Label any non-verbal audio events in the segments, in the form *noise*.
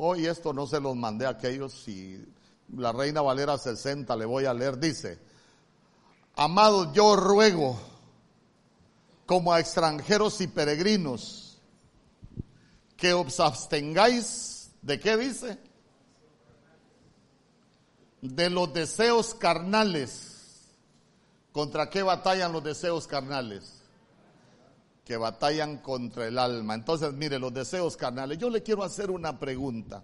Hoy esto no se los mandé a aquellos y la Reina Valera 60 le voy a leer, dice, amados, yo ruego como a extranjeros y peregrinos que os abstengáis, ¿de qué dice? De los deseos carnales. ¿Contra qué batallan los deseos carnales? Que batallan contra el alma. Entonces, mire, los deseos carnales. Yo le quiero hacer una pregunta.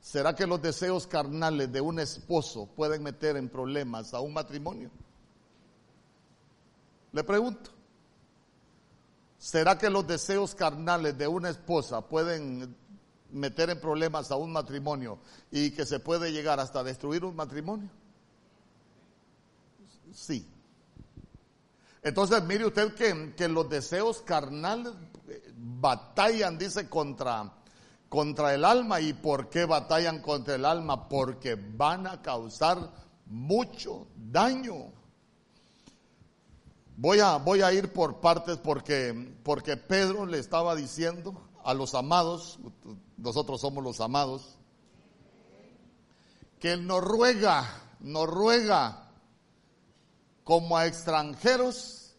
¿Será que los deseos carnales de un esposo pueden meter en problemas a un matrimonio? Le pregunto. ¿Será que los deseos carnales de una esposa pueden meter en problemas a un matrimonio y que se puede llegar hasta destruir un matrimonio? Sí. Entonces, mire usted que, que los deseos carnales eh, batallan, dice, contra, contra el alma. ¿Y por qué batallan contra el alma? Porque van a causar mucho daño. Voy a, voy a ir por partes porque, porque Pedro le estaba diciendo a los amados, nosotros somos los amados, que Él nos ruega, nos ruega como a extranjeros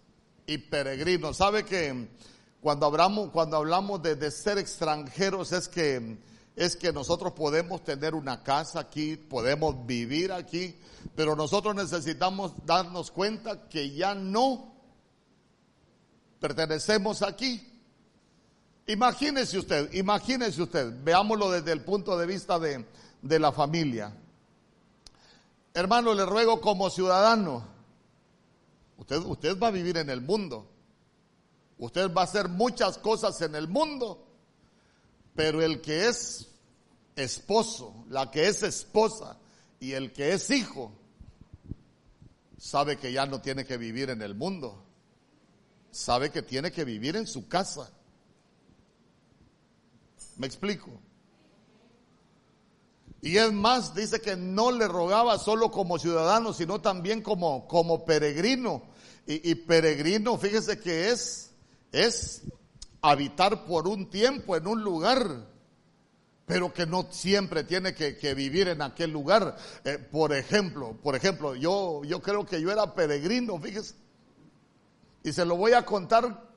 y peregrinos. ¿Sabe que cuando hablamos, cuando hablamos de, ser extranjeros es que, es que nosotros podemos tener una casa aquí, podemos vivir aquí, pero nosotros necesitamos darnos cuenta que ya no pertenecemos aquí. Imagínese usted, imagínese usted, veámoslo desde el punto de vista de, de la familia. Hermano, le ruego como ciudadano, usted, usted va a vivir en el mundo, usted va a hacer muchas cosas en el mundo, pero el que es esposo, la que es esposa y el que es hijo, sabe que ya no tiene que vivir en el mundo, sabe que tiene que vivir en su casa. ¿Me explico? Y es más, dice que no le rogaba solo como ciudadano, sino también como, como peregrino. Y, peregrino, fíjese que es, es habitar por un tiempo en un lugar, pero que no siempre tiene que, que vivir en aquel lugar. Eh, por ejemplo, por ejemplo, yo, yo creo que yo era peregrino, fíjese. Y se lo voy a contar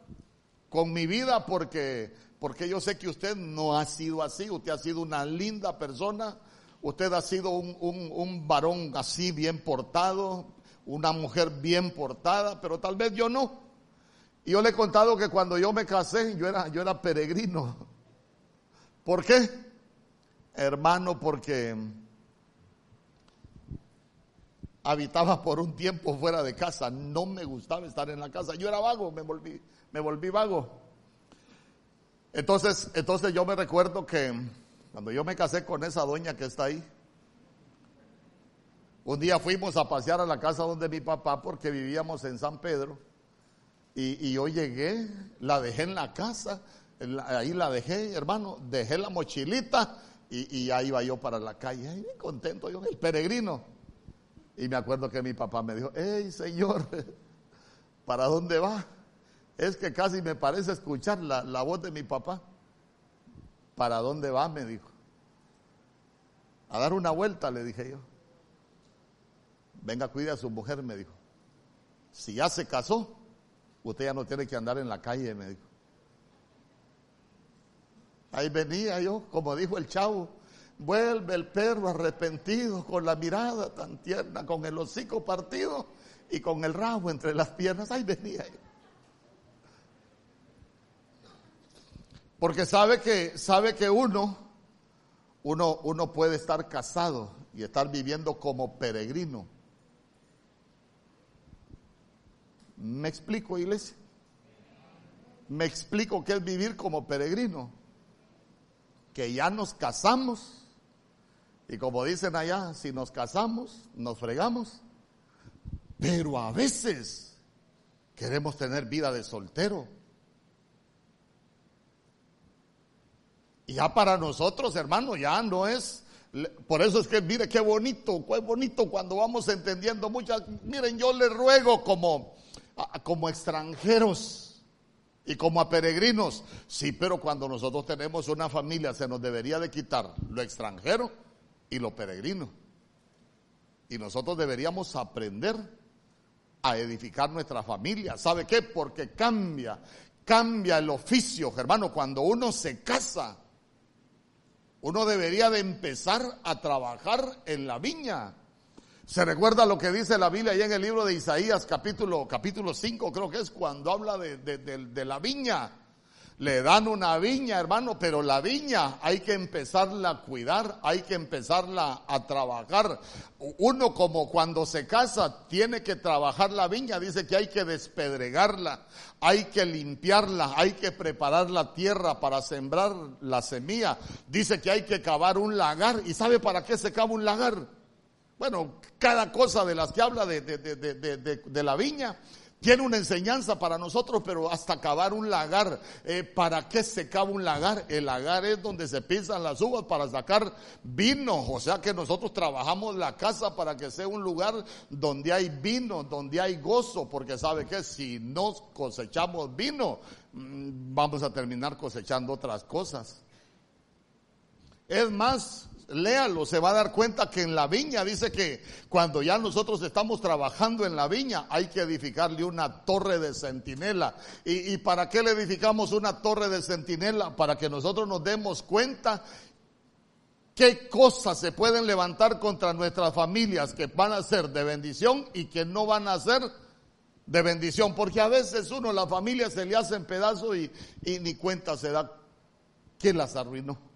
con mi vida porque porque yo sé que usted no ha sido así, usted ha sido una linda persona, usted ha sido un, un, un, varón así bien portado, una mujer bien portada, pero tal vez yo no. Y yo le he contado que cuando yo me casé, yo era, yo era peregrino. ¿Por qué? Hermano, porque habitaba por un tiempo fuera de casa, no me gustaba estar en la casa, yo era vago, me volví, me volví vago. Entonces, entonces yo me recuerdo que cuando yo me casé con esa doña que está ahí, un día fuimos a pasear a la casa donde mi papá porque vivíamos en San Pedro y, y yo llegué, la dejé en la casa, ahí la dejé, hermano, dejé la mochilita y, y ahí iba yo para la calle, ahí contento yo, el peregrino. Y me acuerdo que mi papá me dijo, hey señor, *laughs* ¿para dónde va? Es que casi me parece escuchar la, la voz de mi papá. ¿Para dónde va? Me dijo. A dar una vuelta, le dije yo. Venga, cuide a su mujer, me dijo. Si ya se casó, usted ya no tiene que andar en la calle, me dijo. Ahí venía yo, como dijo el chavo, vuelve el perro arrepentido con la mirada tan tierna, con el hocico partido y con el rabo entre las piernas. Ahí venía yo. Porque sabe que, sabe que uno, uno, uno puede estar casado y estar viviendo como peregrino. ¿Me explico, iglesia? Me explico qué es vivir como peregrino. Que ya nos casamos y como dicen allá, si nos casamos, nos fregamos. Pero a veces queremos tener vida de soltero. Ya para nosotros, hermano, ya no es. Por eso es que mire qué bonito, qué bonito cuando vamos entendiendo muchas. Miren, yo les ruego como, como extranjeros y como a peregrinos. Sí, pero cuando nosotros tenemos una familia se nos debería de quitar lo extranjero y lo peregrino. Y nosotros deberíamos aprender a edificar nuestra familia. ¿Sabe qué? Porque cambia, cambia el oficio, hermano. Cuando uno se casa, uno debería de empezar a trabajar en la viña. Se recuerda lo que dice la Biblia ahí en el libro de Isaías capítulo, capítulo 5 creo que es cuando habla de, de, la viña. Le dan una viña, hermano, pero la viña hay que empezarla a cuidar, hay que empezarla a trabajar. Uno como cuando se casa tiene que trabajar la viña, dice que hay que despedregarla, hay que limpiarla, hay que preparar la tierra para sembrar la semilla. Dice que hay que cavar un lagar. ¿Y sabe para qué se cava un lagar? Bueno, cada cosa de las que habla de, de, la viña tiene una enseñanza para nosotros, pero hasta cavar un lagar. Eh, ¿Para qué se cava un lagar? El lagar es donde se pisan las uvas para sacar vino. O sea que nosotros trabajamos la casa para que sea un lugar donde hay vino, donde hay gozo, porque sabe que si no cosechamos vino, mm, vamos a terminar cosechando otras cosas. Es más, léalo, se va a dar cuenta que en la viña dice que cuando ya nosotros estamos trabajando en la viña hay que edificarle una torre de centinela. ¿Y, para qué le edificamos una torre de centinela? Para que nosotros nos demos cuenta qué cosas se pueden levantar contra nuestras familias que van a ser de bendición y que no van a ser de bendición. Porque a veces uno, la familia se le hace en pedazos y, y ni cuenta se da que las arruinó.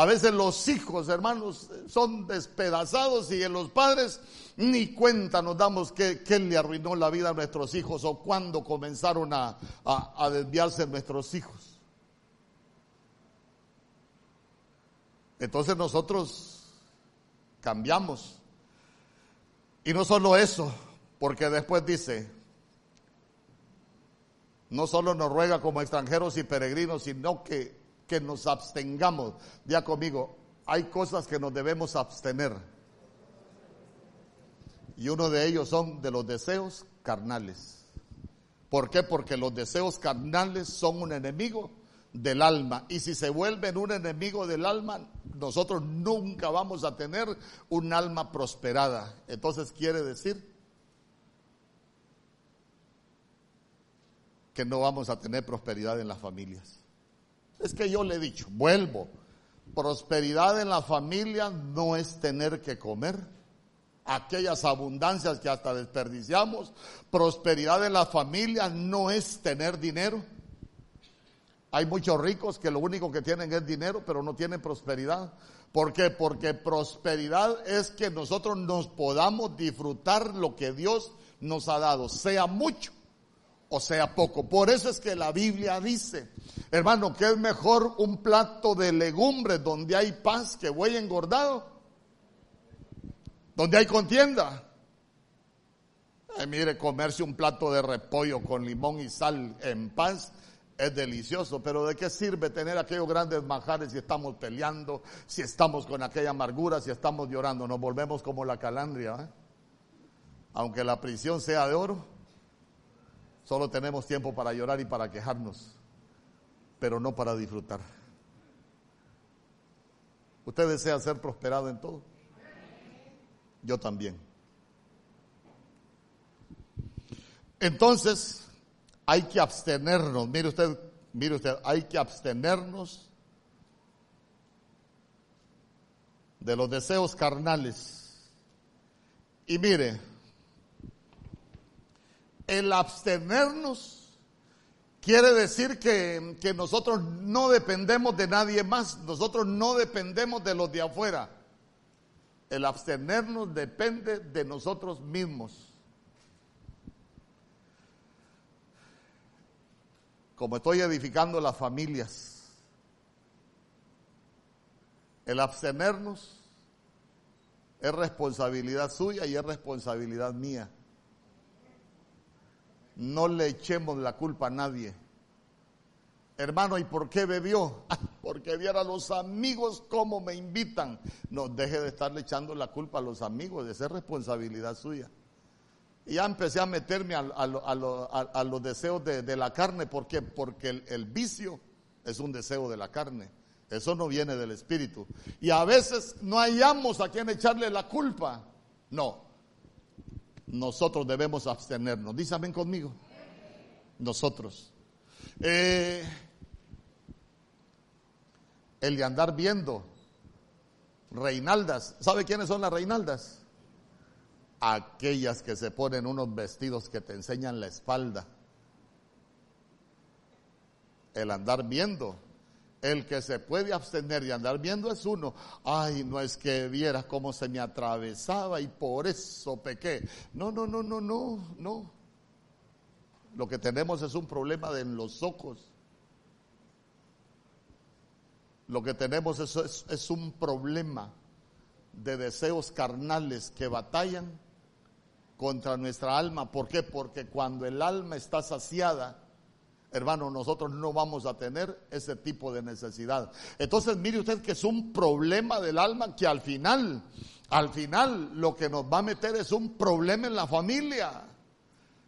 A veces los hijos, hermanos, son despedazados y en los padres ni cuenta nos damos que, le arruinó la vida a nuestros hijos o cuando comenzaron a, a desviarse nuestros hijos. Entonces nosotros cambiamos. Y no solo eso, porque después dice, no solo nos ruega como extranjeros y peregrinos, sino que que nos abstengamos. Ya conmigo, hay cosas que nos debemos abstener. Y uno de ellos son de los deseos carnales. ¿Por qué? Porque los deseos carnales son un enemigo del alma. Y si se vuelven un enemigo del alma, nosotros nunca vamos a tener un alma prosperada. Entonces quiere decir que no vamos a tener prosperidad en las familias. Es que yo le he dicho, vuelvo, prosperidad en la familia no es tener que comer aquellas abundancias que hasta desperdiciamos. Prosperidad en la familia no es tener dinero. Hay muchos ricos que lo único que tienen es dinero, pero no tienen prosperidad. ¿Por qué? Porque prosperidad es que nosotros nos podamos disfrutar lo que Dios nos ha dado, sea mucho o sea poco. Por eso es que la Biblia dice, hermano, que es mejor un plato de legumbres donde hay paz que voy engordado, donde hay contienda. mire, comerse un plato de repollo con limón y sal en paz es delicioso, pero ¿de qué sirve tener aquellos grandes manjares si estamos peleando, si estamos con aquella amargura, si estamos llorando? Nos volvemos como la calandria, ¿eh? aunque la prisión sea de oro Solo tenemos tiempo para llorar y para quejarnos, pero no para disfrutar. ¿Usted desea ser prosperado en todo? Yo también. Entonces, hay que abstenernos. Mire usted, mire usted, hay que abstenernos de los deseos carnales. Y mire, el abstenernos quiere decir que, nosotros no dependemos de nadie más, nosotros no dependemos de los de afuera. El abstenernos depende de nosotros mismos. Como estoy edificando las familias, el abstenernos es responsabilidad suya y es responsabilidad mía no le echemos la culpa a nadie. Hermano, ¿y por qué bebió? *laughs* Porque viera a los amigos cómo me invitan. No deje de estarle echando la culpa a los amigos, de ser responsabilidad suya. y ya empecé a meterme a, los deseos de, la carne. ¿Por qué? Porque el, vicio es un deseo de la carne. Eso no viene del espíritu. Y a veces no hallamos a quien echarle la culpa. No. Nosotros debemos abstenernos. Dísame conmigo. Nosotros. Eh, el de andar viendo reinaldas. ¿Sabe quiénes son las reinaldas? Aquellas que se ponen unos vestidos que te enseñan la espalda. El andar viendo. El que se puede abstener de andar viendo es uno. Ay, no es que viera cómo se me atravesaba y por eso pequé. No, no, no, no, no, no. Lo que tenemos es un problema de en los ojos. Lo que tenemos es, es, un problema de deseos carnales que batallan contra nuestra alma. ¿Por qué? Porque cuando el alma está saciada, hermano, nosotros no vamos a tener ese tipo de necesidad. Entonces, mire usted que es un problema del alma que al final, al final, lo que nos va a meter es un problema en la familia.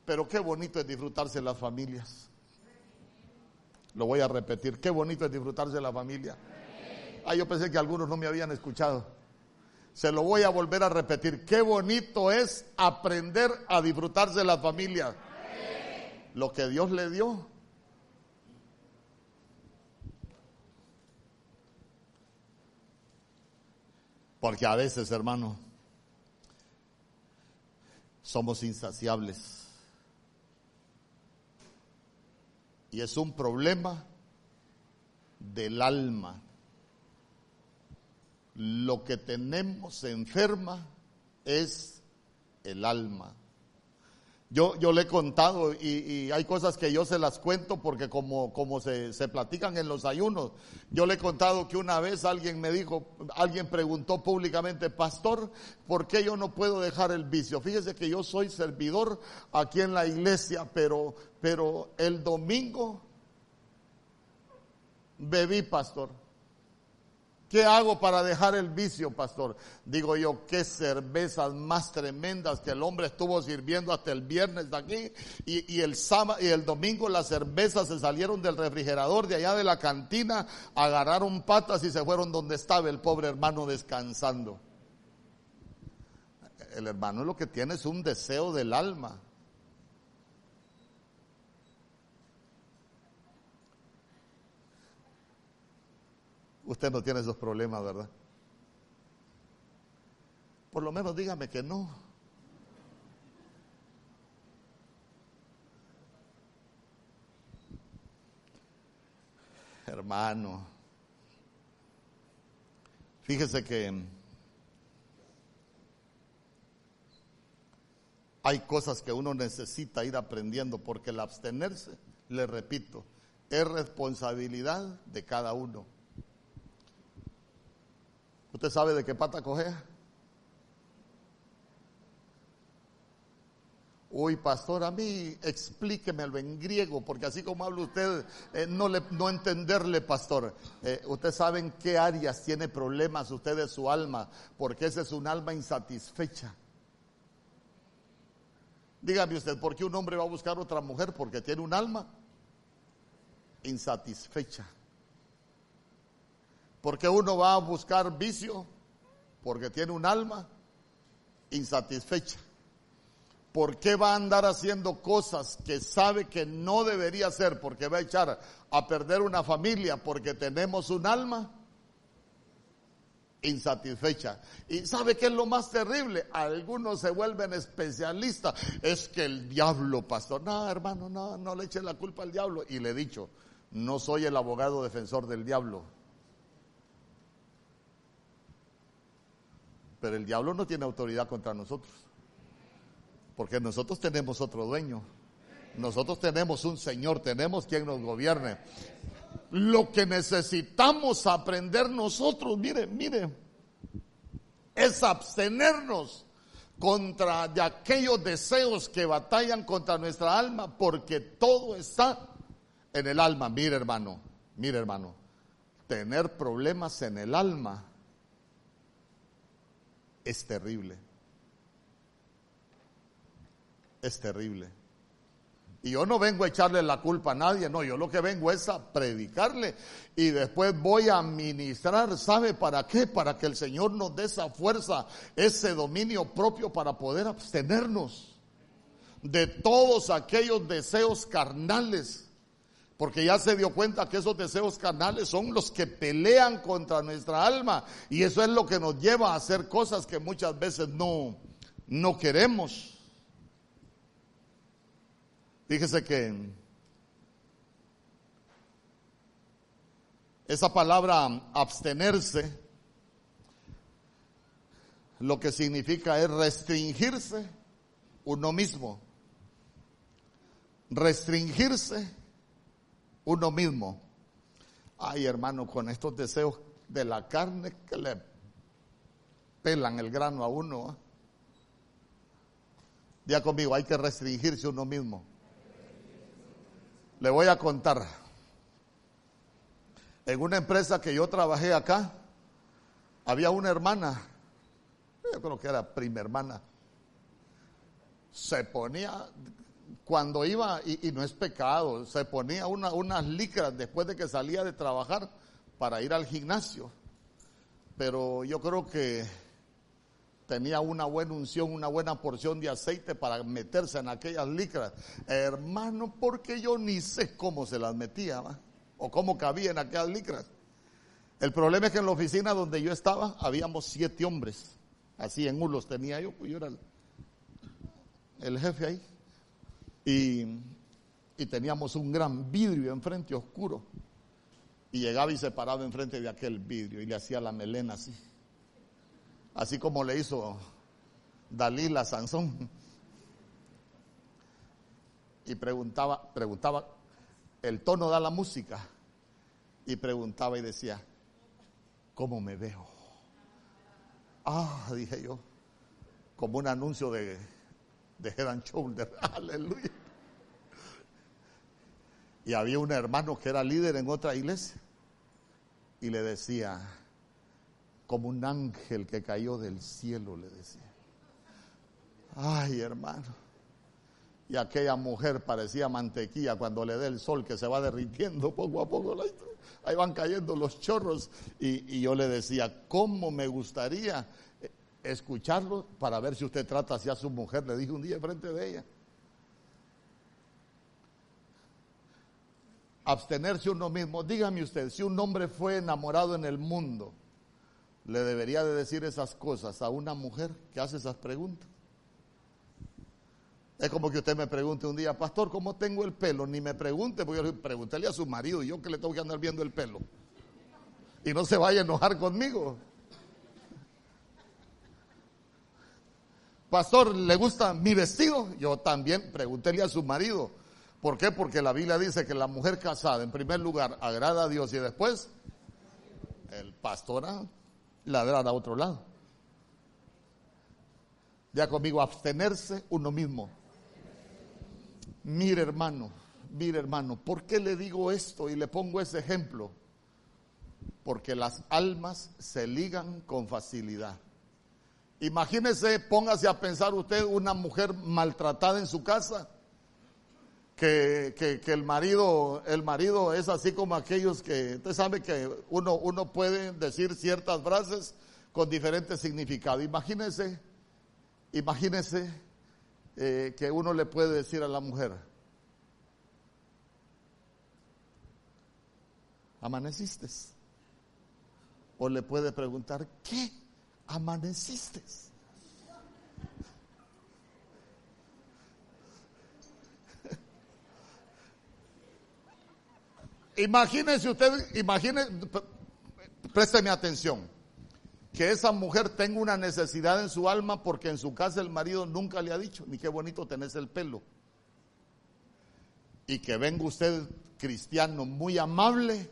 Pero qué bonito es disfrutarse las familias. Lo voy a repetir, qué bonito es disfrutarse la familia. Ah, yo pensé que algunos no me habían escuchado. Se lo voy a volver a repetir. Qué bonito es aprender a disfrutarse la familia. Lo que Dios le dio. Porque a veces, hermano, somos insaciables. Y es un problema del alma lo que tenemos enferma es el alma. Yo, yo le he contado y, hay cosas que yo se las cuento porque como, como se, se, platican en los ayunos, yo le he contado que una vez alguien me dijo, alguien preguntó públicamente, pastor, ¿por qué yo no puedo dejar el vicio? Fíjese que yo soy servidor aquí en la iglesia, pero, pero el domingo bebí, pastor. ¿Qué hago para dejar el vicio, pastor? Digo yo, qué cervezas más tremendas que el hombre estuvo sirviendo hasta el viernes de aquí y, el sábado y el domingo las cervezas se salieron del refrigerador de allá de la cantina, agarraron patas y se fueron donde estaba el pobre hermano descansando. El hermano lo que tiene es un deseo del alma. Usted no tiene esos problemas, ¿verdad? Por lo menos dígame que no. Hermano, fíjese que hay cosas que uno necesita ir aprendiendo porque el abstenerse, le repito, es responsabilidad de cada uno. ¿Usted sabe de qué pata cojea? Uy, pastor, a mí explíquemelo en griego, porque así como habla usted, eh, no, le, no entenderle, pastor. Eh, usted sabe en qué áreas tiene problemas usted de su alma, porque esa es un alma insatisfecha. Dígame usted, ¿por qué un hombre va a buscar otra mujer? Porque tiene un alma insatisfecha. Porque uno va a buscar vicio porque tiene un alma insatisfecha. ¿Por qué va a andar haciendo cosas que sabe que no debería hacer? Porque va a echar a perder una familia porque tenemos un alma insatisfecha. ¿Y sabe qué es lo más terrible? Algunos se vuelven especialistas. Es que el diablo, pastor. No, hermano, no, no le eche la culpa al diablo. Y le he dicho, no soy el abogado defensor del diablo. Pero el diablo no tiene autoridad contra nosotros. Porque nosotros tenemos otro dueño. Nosotros tenemos un Señor, tenemos quien nos gobierne. Lo que necesitamos aprender nosotros, mire, mire, es abstenernos contra de aquellos deseos que batallan contra nuestra alma, porque todo está en el alma. Mire, hermano, mire, hermano, tener problemas en el alma es terrible. es terrible. Y yo no vengo a echarle la culpa a nadie, no, yo lo que vengo es a predicarle y después voy a ministrar, ¿sabe para qué? Para que el Señor nos dé esa fuerza, ese dominio propio para poder abstenernos de todos aquellos deseos carnales. Porque ya se dio cuenta que esos deseos carnales son los que pelean contra nuestra alma. Y eso es lo que nos lleva a hacer cosas que muchas veces no, no queremos. Fíjese que esa palabra abstenerse lo que significa es restringirse uno mismo. Restringirse uno mismo. Ay, hermano, con estos deseos de la carne que le pelan el grano a uno. ¿eh? Ya conmigo, hay que restringirse uno mismo. Le voy a contar. En una empresa que yo trabajé acá, había una hermana, yo creo que era prima hermana, se ponía, cuando iba, y, no es pecado, se ponía una, unas licras después de que salía de trabajar para ir al gimnasio. Pero yo creo que tenía una buena unción, una buena porción de aceite para meterse en aquellas licras. Hermano, porque yo ni sé cómo se las metía, o cómo cabía en aquellas licras. El problema es que en la oficina donde yo estaba habíamos siete hombres. Así en unos tenía yo, pues yo era el, jefe ahí. Y, y teníamos un gran vidrio enfrente oscuro. Y llegaba y se paraba enfrente de aquel vidrio y le hacía la melena así así como le hizo Dalí a Sansón. Y preguntaba, preguntaba, el tono da la música, y preguntaba y decía, ¿cómo me veo? Ah, dije yo, como un anuncio de, de Head and Shoulder, *laughs* aleluya. Y había un hermano que era líder en otra iglesia y le decía, como un ángel que cayó del cielo, le decía. Ay, hermano. Y aquella mujer parecía mantequilla cuando le dé el sol que se va derritiendo poco a poco. Ahí van cayendo los chorros. Y, y yo le decía, ¿cómo me gustaría escucharlo para ver si usted trata así a su mujer? Le dije un día frente de ella. Abstenerse uno mismo. Dígame usted, si un hombre fue enamorado en el mundo, le debería de decir esas cosas a una mujer que hace esas preguntas? Es como que usted me pregunte un día, pastor, ¿cómo tengo el pelo? Ni me pregunte, porque yo pregúntele a su marido yo que le tengo que andar viendo el pelo. Y no se vaya a enojar conmigo. Pastor, ¿le gusta mi vestido? Yo también, pregúntele a su marido. ¿Por qué? Porque la Biblia dice que la mujer casada, en primer lugar, agrada a Dios y después, el pastor ah, ladrar a otro lado. Ya conmigo, abstenerse uno mismo. Mire hermano, mire hermano, ¿por qué le digo esto y le pongo ese ejemplo? Porque las almas se ligan con facilidad. Imagínese, póngase a pensar usted una mujer maltratada en su casa que, el marido, el marido es así como aquellos que, usted sabe que uno, uno puede decir ciertas frases con diferentes significados. Imagínese, imagínese eh, que uno le puede decir a la mujer, ¿amaneciste? O le puede preguntar, ¿qué? ¿Amaneciste? Imagínense usted, imagínense, présteme atención, que esa mujer tenga una necesidad en su alma porque en su casa el marido nunca le ha dicho, ni qué bonito tenés el pelo. Y que venga usted cristiano muy amable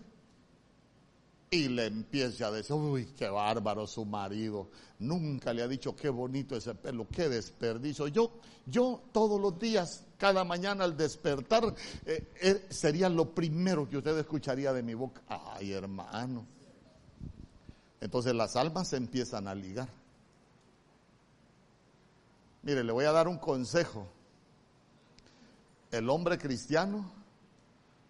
y le empiece a decir, uy, qué bárbaro su marido, nunca le ha dicho qué bonito ese pelo, qué desperdicio. Yo, yo todos los días, cada mañana al despertar, eh, eh, sería lo primero que usted escucharía de mi boca. Ay, hermano. Entonces las almas se empiezan a ligar. Mire, le voy a dar un consejo. El hombre cristiano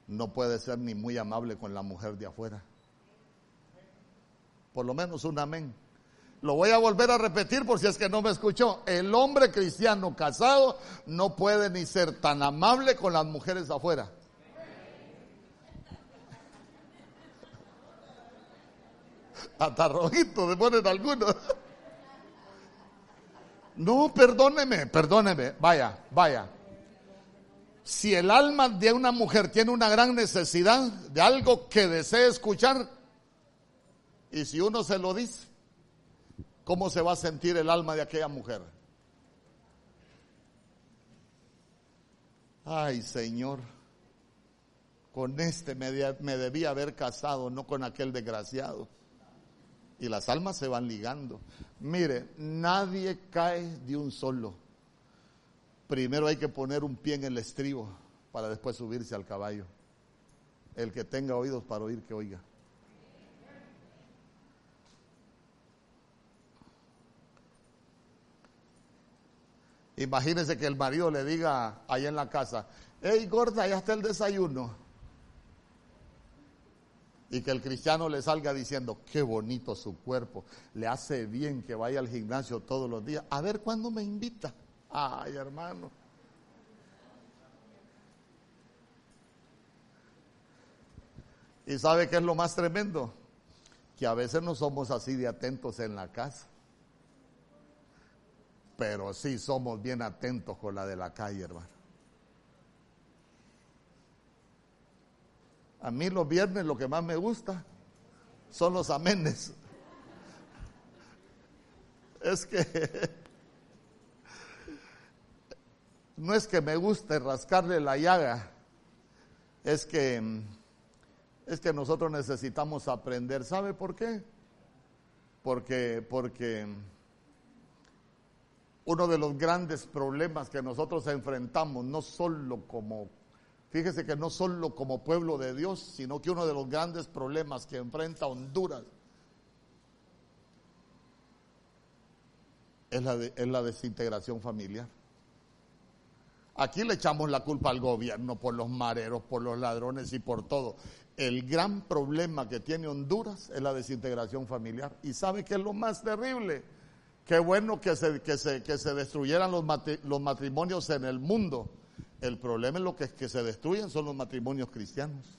no puede ser ni muy amable con la mujer de afuera. Por lo menos un amén. Lo voy a volver a repetir por si es que no me escuchó. El hombre cristiano casado no puede ni ser tan amable con las mujeres afuera. *laughs* Hasta rojito ponen algunos. *laughs* No, perdóneme, perdóneme. Vaya, vaya. Si el alma de una mujer tiene una gran necesidad de algo que desee escuchar, y si uno se lo dice, ¿cómo se va a sentir el alma de aquella mujer? Ay, Señor, con este me, me debía haber casado, no con aquel desgraciado. Y las almas se van ligando. Mire, nadie cae de un solo. Primero hay que poner un pie en el estribo para después subirse al caballo. El que tenga oídos para oír, que oiga. Imagínense que el marido le diga ahí en la casa, hey gorda, ya está el desayuno. Y que el cristiano le salga diciendo, qué bonito su cuerpo, le hace bien que vaya al gimnasio todos los días. A ver cuándo me invita. Ay, hermano. ¿Y sabe qué es lo más tremendo? Que a veces no somos así de atentos en la casa. Pero sí somos bien atentos con la de la calle, hermano. A mí los viernes lo que más me gusta son los amenes. Es que no es que me guste rascarle la llaga, es que es que nosotros necesitamos aprender. ¿Sabe por qué? Porque porque uno de los grandes problemas que nosotros enfrentamos, no solo como, fíjese que no solo como pueblo de Dios, sino que uno de los grandes problemas que enfrenta Honduras es la, es la desintegración familiar. Aquí le echamos la culpa al gobierno por los mareros, por los ladrones y por todo. El gran problema que tiene Honduras es la desintegración familiar. ¿Y sabe qué es lo más terrible? Qué bueno que se, que se, que se destruyeran los, los matrimonios en el mundo. El problema es lo que, que se destruyen son los matrimonios cristianos.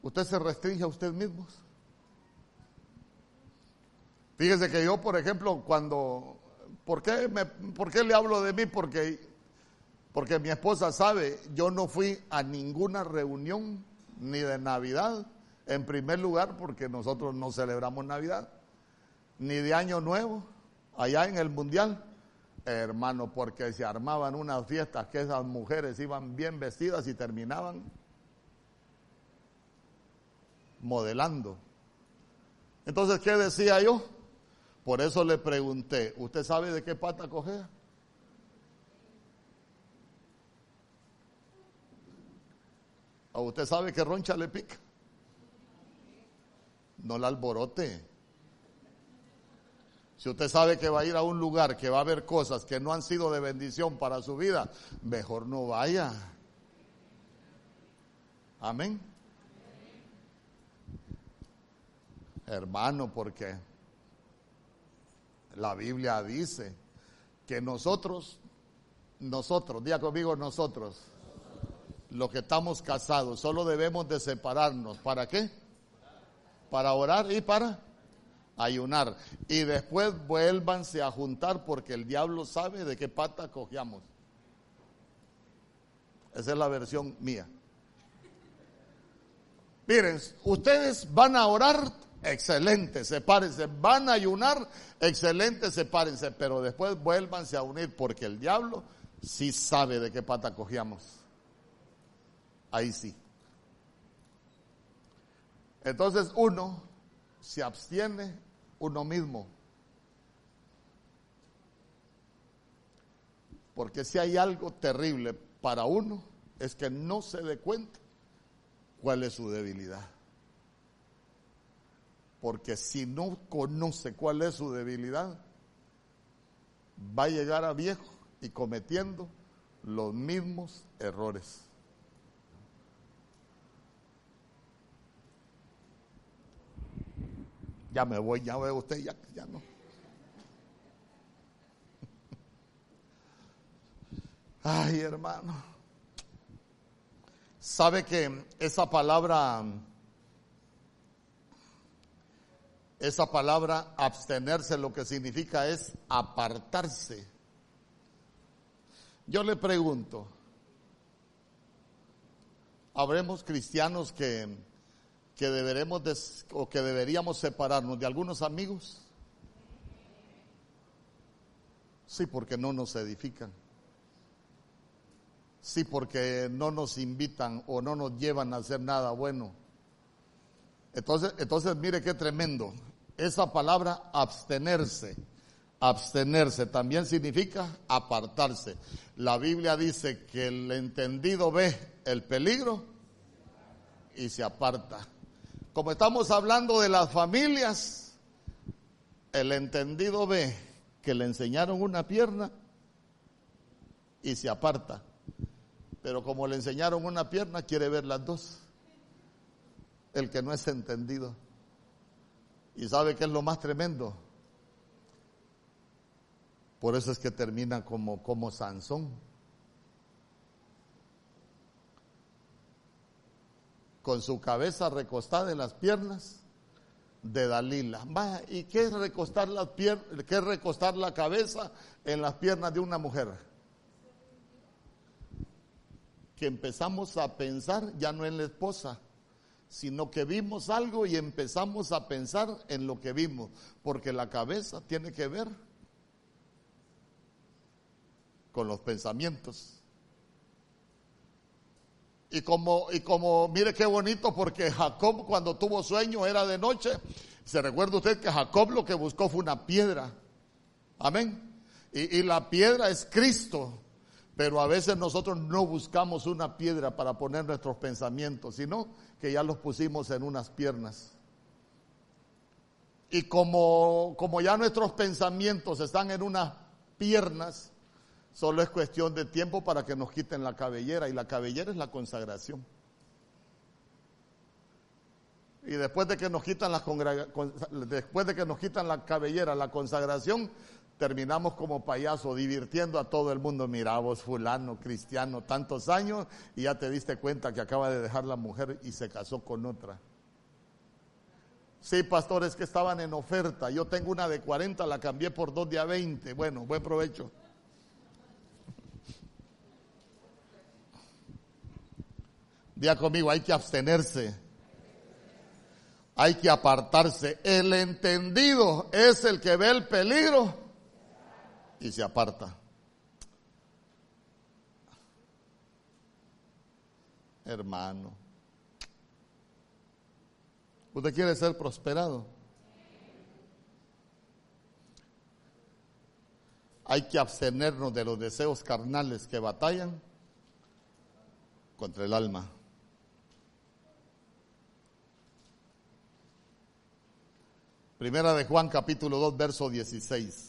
Usted se restringe a usted mismo. Fíjese que yo, por ejemplo, cuando, ¿por qué, me, ¿por qué le hablo de mí? Porque, porque mi esposa sabe, yo no fui a ninguna reunión ni de Navidad, en primer lugar porque nosotros no celebramos Navidad, ni de Año Nuevo, allá en el Mundial, hermano, porque se armaban unas fiestas que esas mujeres iban bien vestidas y terminaban modelando. Entonces, ¿qué decía yo? Por eso le pregunté, ¿usted sabe de qué pata cogea? ¿O usted sabe que roncha le pica? No la alborote. Si usted sabe que va a ir a un lugar que va a haber cosas que no han sido de bendición para su vida, mejor no vaya. Amén. Hermano, porque la Biblia dice que nosotros, nosotros, diga conmigo nosotros, los que estamos casados, solo debemos de separarnos. ¿Para qué? Para orar y para ayunar. Y después vuélvanse a juntar porque el diablo sabe de qué pata cogíamos. Esa es la versión mía. Miren, ustedes van a orar excelente, sepárense, van a ayunar, excelente, sepárense, pero después vuélvanse a unir porque el diablo sí sabe de qué pata cogíamos. Ahí sí. Entonces uno se abstiene uno mismo. Porque si hay algo terrible para uno es que no se dé cuenta cuál es su debilidad. Porque si no conoce cuál es su debilidad, va a llegar a viejo y cometiendo los mismos errores. Ya me voy, ya ve usted, ya, ya no. *laughs* Ay, hermano. Sabe que esa palabra, esa palabra abstenerse lo que significa es apartarse. Yo le pregunto, ¿habremos cristianos que, que deberemos o que deberíamos separarnos de algunos amigos? Sí, porque no nos edifican. Sí, porque no nos invitan o no nos llevan a hacer nada bueno. Entonces, entonces mire qué tremendo. Esa palabra abstenerse, abstenerse también significa apartarse. La Biblia dice que el entendido ve el peligro y se aparta. Como estamos hablando de las familias, el entendido ve que le enseñaron una pierna y se aparta. Pero como le enseñaron una pierna, quiere ver las dos. El que no es entendido. ¿Y sabe qué es lo más tremendo? Por eso es que termina como, como Sansón. Con su cabeza recostada en las piernas de Dalila. Va, ¿y qué es recostar la, qué es recostar la cabeza en las piernas de una mujer? que empezamos a pensar ya no en la esposa, sino que vimos algo y empezamos a pensar en lo que vimos, porque la cabeza tiene que ver con los pensamientos. Y como, y como, mire qué bonito, porque Jacob cuando tuvo sueño era de noche. Se recuerda usted que Jacob lo que buscó fue una piedra. Amén. Y, y la piedra es Cristo. Pero a veces nosotros no buscamos una piedra para poner nuestros pensamientos, sino que ya los pusimos en unas piernas. Y como, como ya nuestros pensamientos están en unas piernas, solo es cuestión de tiempo para que nos quiten la cabellera. Y la cabellera es la consagración. Y después de que nos quitan la, después de que nos quitan la cabellera, la consagración, terminamos como payaso divirtiendo a todo el mundo. Mira vos fulano, cristiano, tantos años y ya te diste cuenta que acaba de dejar la mujer y se casó con otra. Sí, pastores que estaban en oferta. Yo tengo una de 40, la cambié por dos de a 20. Bueno, buen provecho. Día conmigo, hay que abstenerse. Hay que apartarse. El entendido es el que ve el peligro y se aparta. Hermano, ¿usted quiere ser prosperado? Hay que abstenernos de los deseos carnales que batallan contra el alma. Primera de Juan capítulo 2 verso 16.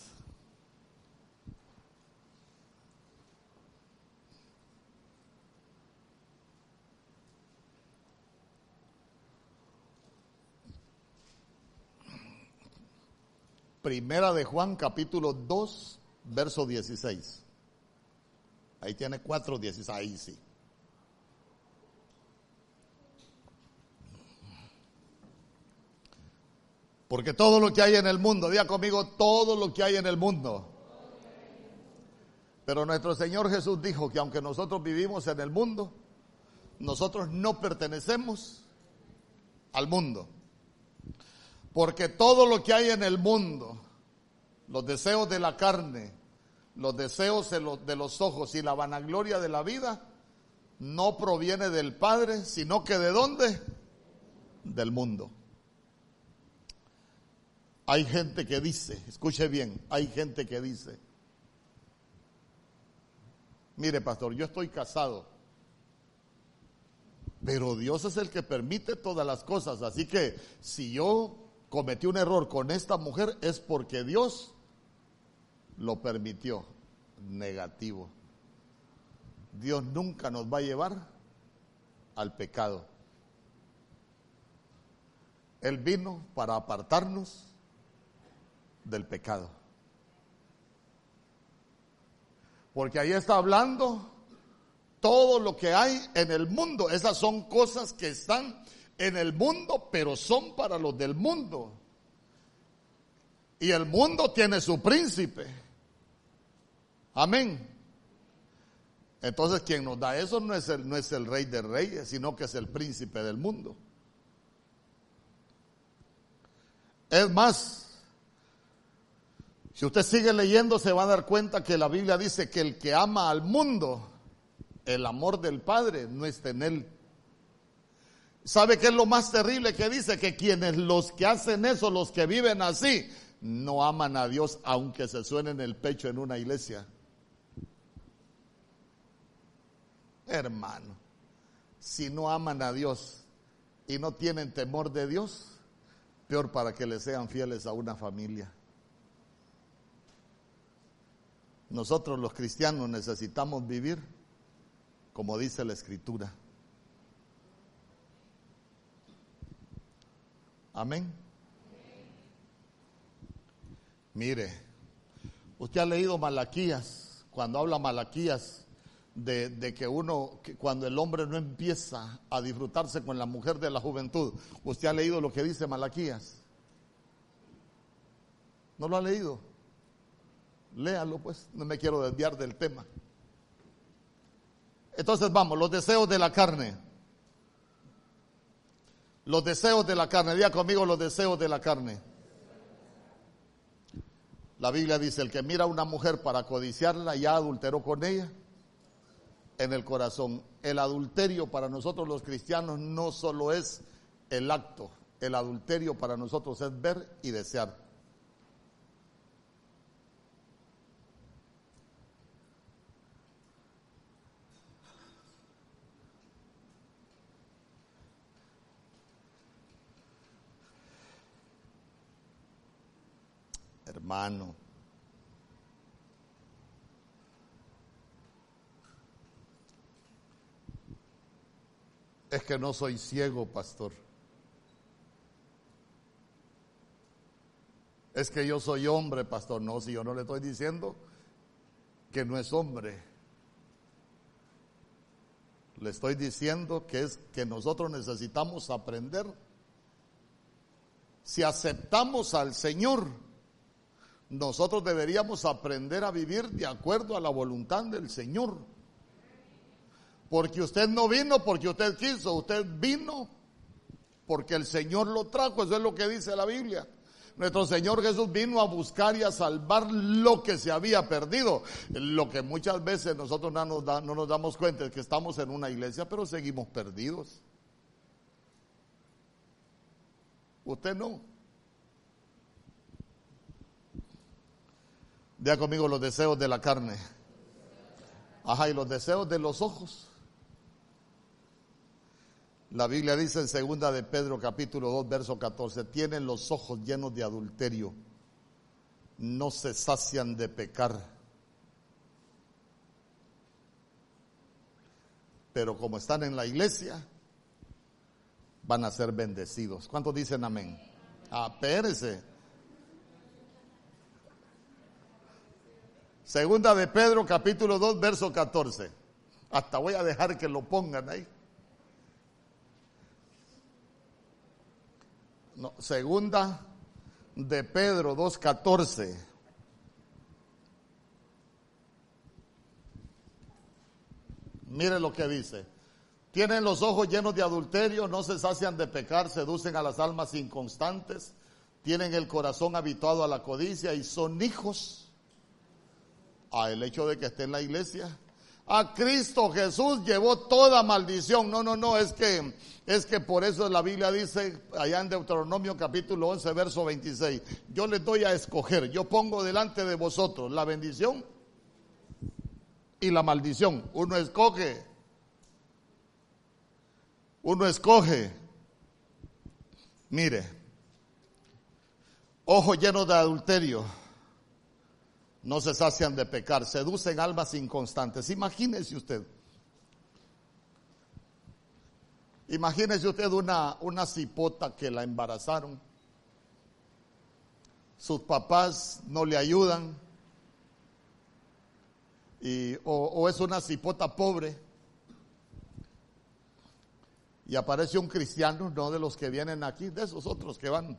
Primera de Juan capítulo 2, verso 16. Ahí tiene 4, 16, ahí sí. Porque todo lo que hay en el mundo, diga conmigo, todo lo que hay en el mundo. Pero nuestro Señor Jesús dijo que aunque nosotros vivimos en el mundo, nosotros no pertenecemos al mundo. Porque todo lo que hay en el mundo, los deseos de la carne, los deseos de los, ojos y la vanagloria de la vida, no proviene del Padre, sino que de dónde? Del mundo. Hay gente que dice, escuche bien, hay gente que dice, mire pastor, yo estoy casado, pero Dios es el que permite todas las cosas, así que si yo cometió un error con esta mujer es porque Dios lo permitió. Negativo. Dios nunca nos va a llevar al pecado. Él vino para apartarnos del pecado. Porque ahí está hablando todo lo que hay en el mundo. Esas son cosas que están en el mundo, pero son para los del mundo. Y el mundo tiene su príncipe. Amén. Entonces quien nos da eso no es el, no es el rey de reyes, sino que es el príncipe del mundo. Es más, si usted sigue leyendo se va a dar cuenta que la Biblia dice que el que ama al mundo, el amor del Padre no está en él. ¿Sabe qué es lo más terrible que dice? Que quienes los que hacen eso, los que viven así, no aman a Dios aunque se suenen el pecho en una iglesia. Hermano, si no aman a Dios y no tienen temor de Dios, peor para que le sean fieles a una familia. Nosotros los cristianos necesitamos vivir como dice la escritura. Amén. Mire, usted ha leído Malaquías, cuando habla Malaquías de, que uno, que cuando el hombre no empieza a disfrutarse con la mujer de la juventud, usted ha leído lo que dice Malaquías. ¿No lo ha leído? Léalo pues, no me quiero desviar del tema. Entonces vamos, los deseos de la carne. Los deseos de la carne. Diga conmigo los deseos de la carne. La Biblia dice, el que mira a una mujer para codiciarla ya adulteró con ella en el corazón. El adulterio para nosotros los cristianos no solo es el acto, el adulterio para nosotros es ver y desear. Hermano. Es que no soy ciego, pastor. Es que yo soy hombre, pastor. No, si yo no le estoy diciendo que no es hombre. Le estoy diciendo que es que nosotros necesitamos aprender. Si aceptamos al Señor, nosotros deberíamos aprender a vivir de acuerdo a la voluntad del Señor. Porque usted no vino porque usted quiso, usted vino porque el Señor lo trajo, eso es lo que dice la Biblia. Nuestro Señor Jesús vino a buscar y a salvar lo que se había perdido. Lo que muchas veces nosotros no nos, no nos damos cuenta es que estamos en una iglesia, pero seguimos perdidos. Usted no. Vea conmigo los deseos de la carne. Ajá, y los deseos de los ojos. La Biblia dice en segunda de Pedro capítulo 2 verso 14, tienen los ojos llenos de adulterio, no se sacian de pecar. Pero como están en la iglesia, van a ser bendecidos. ¿Cuántos dicen amén? Ah, Segunda de Pedro, capítulo 2, verso 14. Hasta voy a dejar que lo pongan ahí. Segunda de Pedro 2, 14. Mire lo que dice. Tienen los ojos llenos de adulterio, no se sacian de pecar, seducen a las almas inconstantes, tienen el corazón habituado a la codicia y son hijos a el hecho de que esté en la iglesia. A Cristo Jesús llevó toda maldición. No, no, no, es que es que por eso la Biblia dice allá en Deuteronomio capítulo 11 verso 26, yo les doy a escoger, yo pongo delante de vosotros la bendición y la maldición. Uno escoge. Uno escoge. Mire, Ojos llenos de adulterio. No se sacian de pecar. Seducen almas inconstantes. Imagínese usted. Imagínese usted una, una cipota que la embarazaron. Sus papás no le ayudan. Y, o, o es una cipota pobre y aparece un cristiano, no de los que vienen aquí, de esos otros que van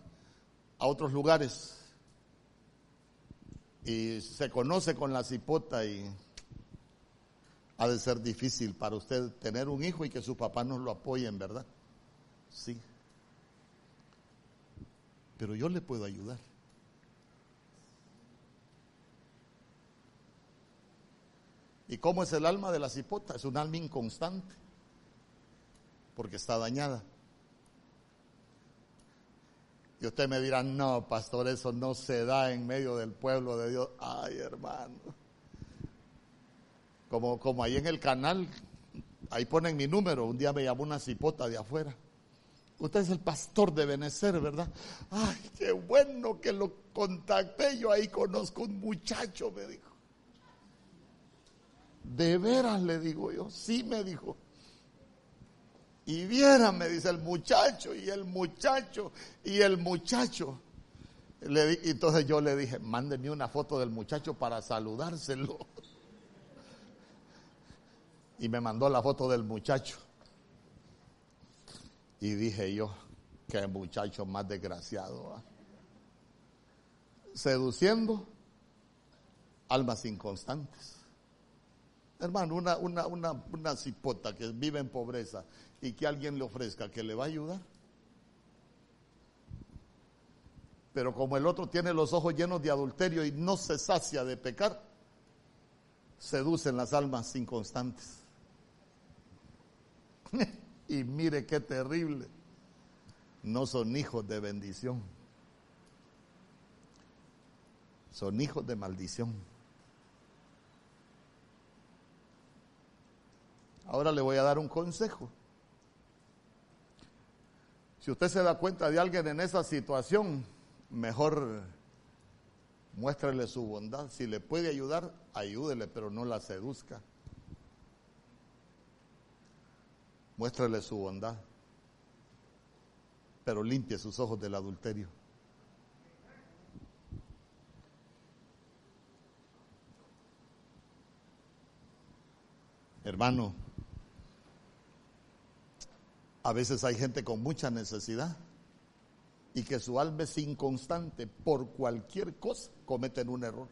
a otros lugares. Y se conoce con la cipota y ha de ser difícil para usted tener un hijo y que su papá nos lo apoyen, ¿verdad? Sí. Pero yo le puedo ayudar. ¿Y cómo es el alma de la cipota? Es un alma inconstante porque está dañada. Y usted me dirá, no, pastor, eso no se da en medio del pueblo de Dios. Ay, hermano. Como, como ahí en el canal, ahí ponen mi número. Un día me llamó una cipota de afuera. Usted es el pastor de Benecer, ¿verdad? Ay, qué bueno que lo contacté. Yo ahí conozco un muchacho, me dijo. De veras, le digo yo. Sí, me dijo. Y viera, me dice el muchacho, y el muchacho, y el muchacho. Le entonces yo le dije, mándeme una foto del muchacho para saludárselo. Y me mandó la foto del muchacho. Y dije yo, qué muchacho más desgraciado. Seduciendo almas inconstantes. Hermano, una, una, una, una cipota que vive en pobreza y que alguien le ofrezca que le va a ayudar. Pero como el otro tiene los ojos llenos de adulterio y no se sacia de pecar, seducen las almas inconstantes. *laughs* y mire qué terrible. No son hijos de bendición. Son hijos de maldición. Ahora le voy a dar un consejo. Si usted se da cuenta de alguien en esa situación, mejor muéstrele su bondad. Si le puede ayudar, ayúdele, pero no la seduzca. Muéstrele su bondad, pero limpie sus ojos del adulterio. Hermano, a veces hay gente con mucha necesidad y que su alma es inconstante por cualquier cosa, cometen un error.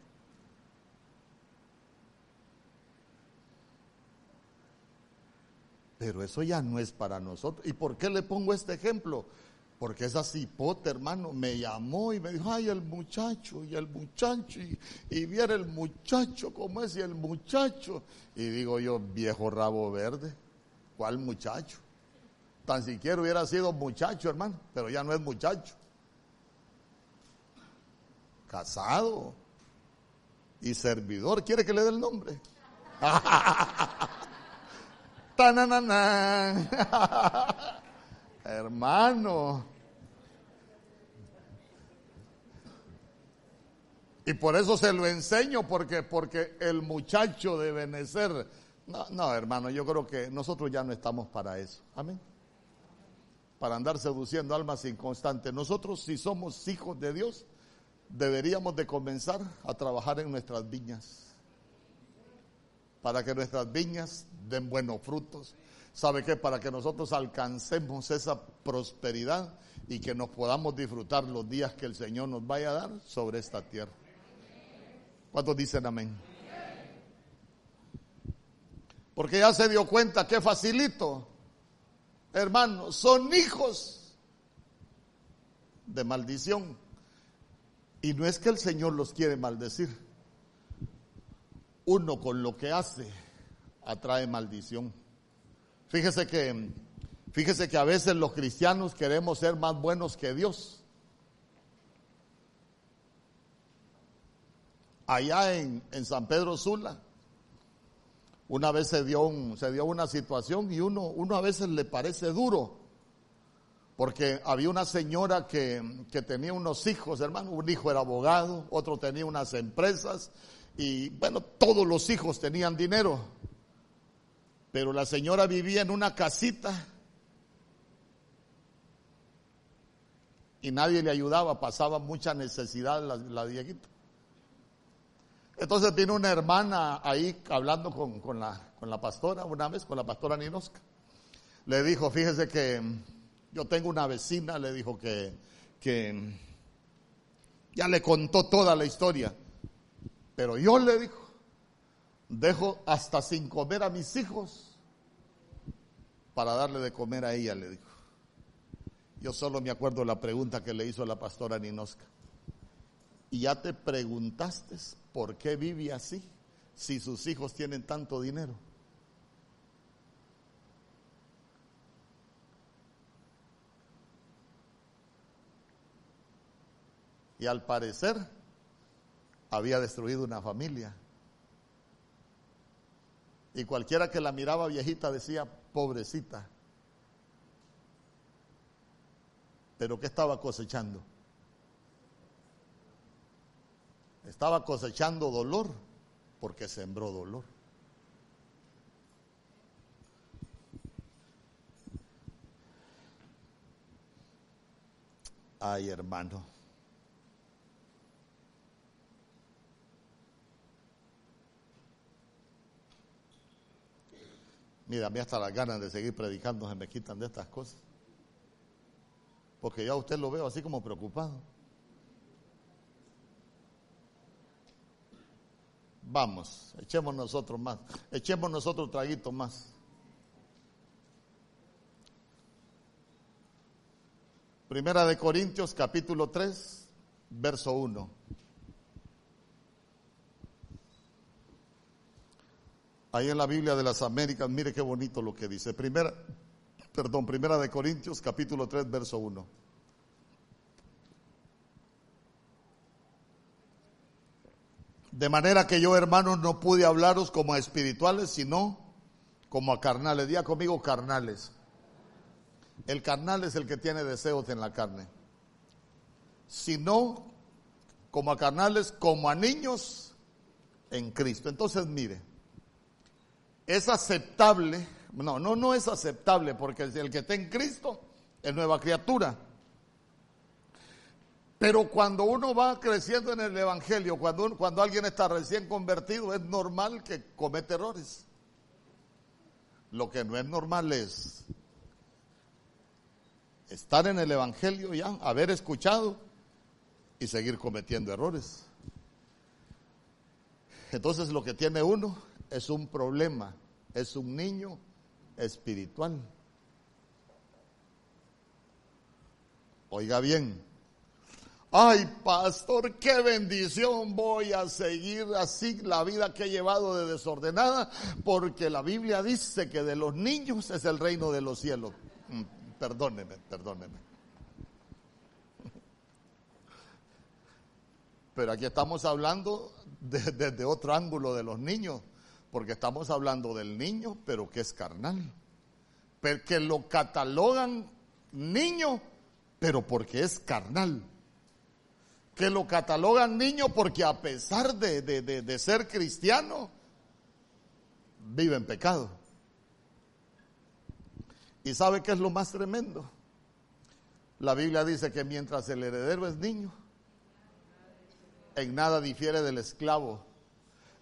Pero eso ya no es para nosotros. ¿Y por qué le pongo este ejemplo? Porque esa cipote, hermano, me llamó y me dijo, ay, el muchacho, y el muchacho, y, y viera el muchacho como es, y el muchacho. Y digo yo, viejo rabo verde, ¿cuál muchacho? Tan siquiera hubiera sido muchacho, hermano, pero ya no es muchacho. Casado y servidor. ¿Quiere que le dé el nombre? *laughs* *laughs* Hermano. Y por eso se lo enseño, porque, porque el muchacho debe ser. No, no, hermano, yo creo que nosotros ya no estamos para eso. Amén para andar seduciendo almas inconstantes. Nosotros, si somos hijos de Dios, deberíamos de comenzar a trabajar en nuestras viñas, para que nuestras viñas den buenos frutos. ¿Sabe qué? Para que nosotros alcancemos esa prosperidad y que nos podamos disfrutar los días que el Señor nos vaya a dar sobre esta tierra. ¿Cuántos dicen amén? Porque ya se dio cuenta que facilito hermanos, son hijos de maldición. Y no es que el Señor los quiere maldecir. Uno con lo que hace atrae maldición. Fíjese que, fíjese que a veces los cristianos queremos ser más buenos que Dios. Allá en, en San Pedro Sula, una vez se dio, se dio una situación y uno, a veces le parece duro, Porque había una señora que, tenía unos hijos, hermano, un hijo era abogado, otro tenía unas empresas y bueno, todos los hijos tenían dinero. Pero la señora vivía en una casita y nadie le ayudaba, pasaba mucha necesidad la, la. Entonces vino una hermana ahí hablando con, la, con la pastora una vez, con la pastora Ninosca. Le dijo, fíjese que yo tengo una vecina, le dijo que, que ya le contó toda la historia. Pero yo le dijo, dejo hasta sin comer a mis hijos para darle de comer a ella, le dijo. Yo solo me acuerdo la pregunta que le hizo la pastora Ninosca. ¿Y ya te preguntaste por qué vive así si sus hijos tienen tanto dinero? Y al parecer había destruido una familia. Y cualquiera que la miraba viejita decía, pobrecita. Pero ¿qué estaba cosechando? Estaba cosechando dolor porque sembró dolor. Ay, hermano. Mira, a mí hasta las ganas de seguir predicando se me quitan de estas cosas. Porque ya usted lo veo así como preocupado. Vamos, echemos nosotros más. Echemos nosotros traguito más. Primera de Corintios capítulo 3, verso 1. Ahí en la Biblia de las Américas, mire qué bonito lo que dice. Primera, perdón, Primera de Corintios, capítulo 3, verso 1. De manera que yo, hermanos, no pude hablaros como a espirituales, sino como a carnales. Día conmigo, carnales. El carnal es el que tiene deseos en la carne. Sino como a carnales, como a niños en Cristo. Entonces, mire, es aceptable, no, no, no es aceptable porque el que está en Cristo es nueva criatura. Pero cuando uno va creciendo en el Evangelio, cuando, cuando alguien está recién convertido, es normal que cometa errores. Lo que no es normal es estar en el Evangelio ya, haber escuchado y seguir cometiendo errores. Entonces lo que tiene uno es un problema es un niño espiritual. Oiga bien. Ay, pastor, qué bendición voy a seguir así la vida que he llevado de desordenada, porque la Biblia dice que de los niños es el reino de los cielos. Mm, perdóneme, perdóneme. Pero aquí estamos hablando desde otro ángulo de los niños porque estamos hablando del niño, pero que es carnal. Porque lo catalogan niño, pero porque es carnal. Que lo catalogan niño porque a pesar de, de ser cristiano, vive en pecado. ¿Y sabe qué es lo más tremendo? La Biblia dice que mientras el heredero es niño, en nada difiere del esclavo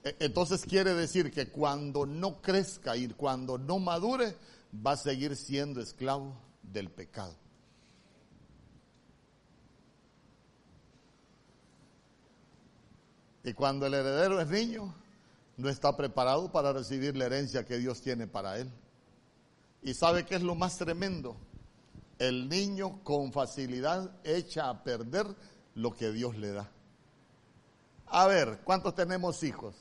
e, entonces quiere decir que cuando no crezca y cuando no madure, va a seguir siendo esclavo del pecado. Y cuando el heredero es niño, no está preparado para recibir la herencia que Dios tiene para él. ¿Y sabe qué es lo más tremendo? El niño con facilidad echa a perder lo que Dios le da. A ver, ¿cuántos tenemos hijos?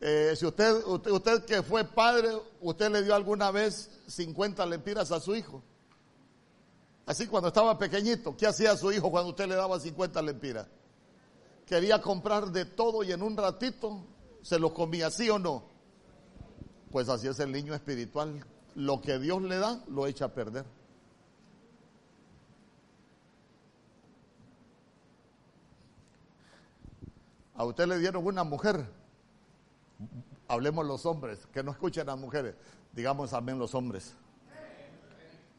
Eh, si usted, usted, que fue padre, usted le dio alguna vez 50 lempiras a su hijo. Así cuando estaba pequeñito, ¿qué hacía su hijo cuando usted le daba 50 lempiras? quería comprar de todo y en un ratito se lo comía, ¿sí o no? Pues así es el niño espiritual. Lo que Dios le da, lo echa a perder. A usted le dieron una mujer. Hablemos los hombres, que no escuchen a las mujeres. Digamos amén los hombres.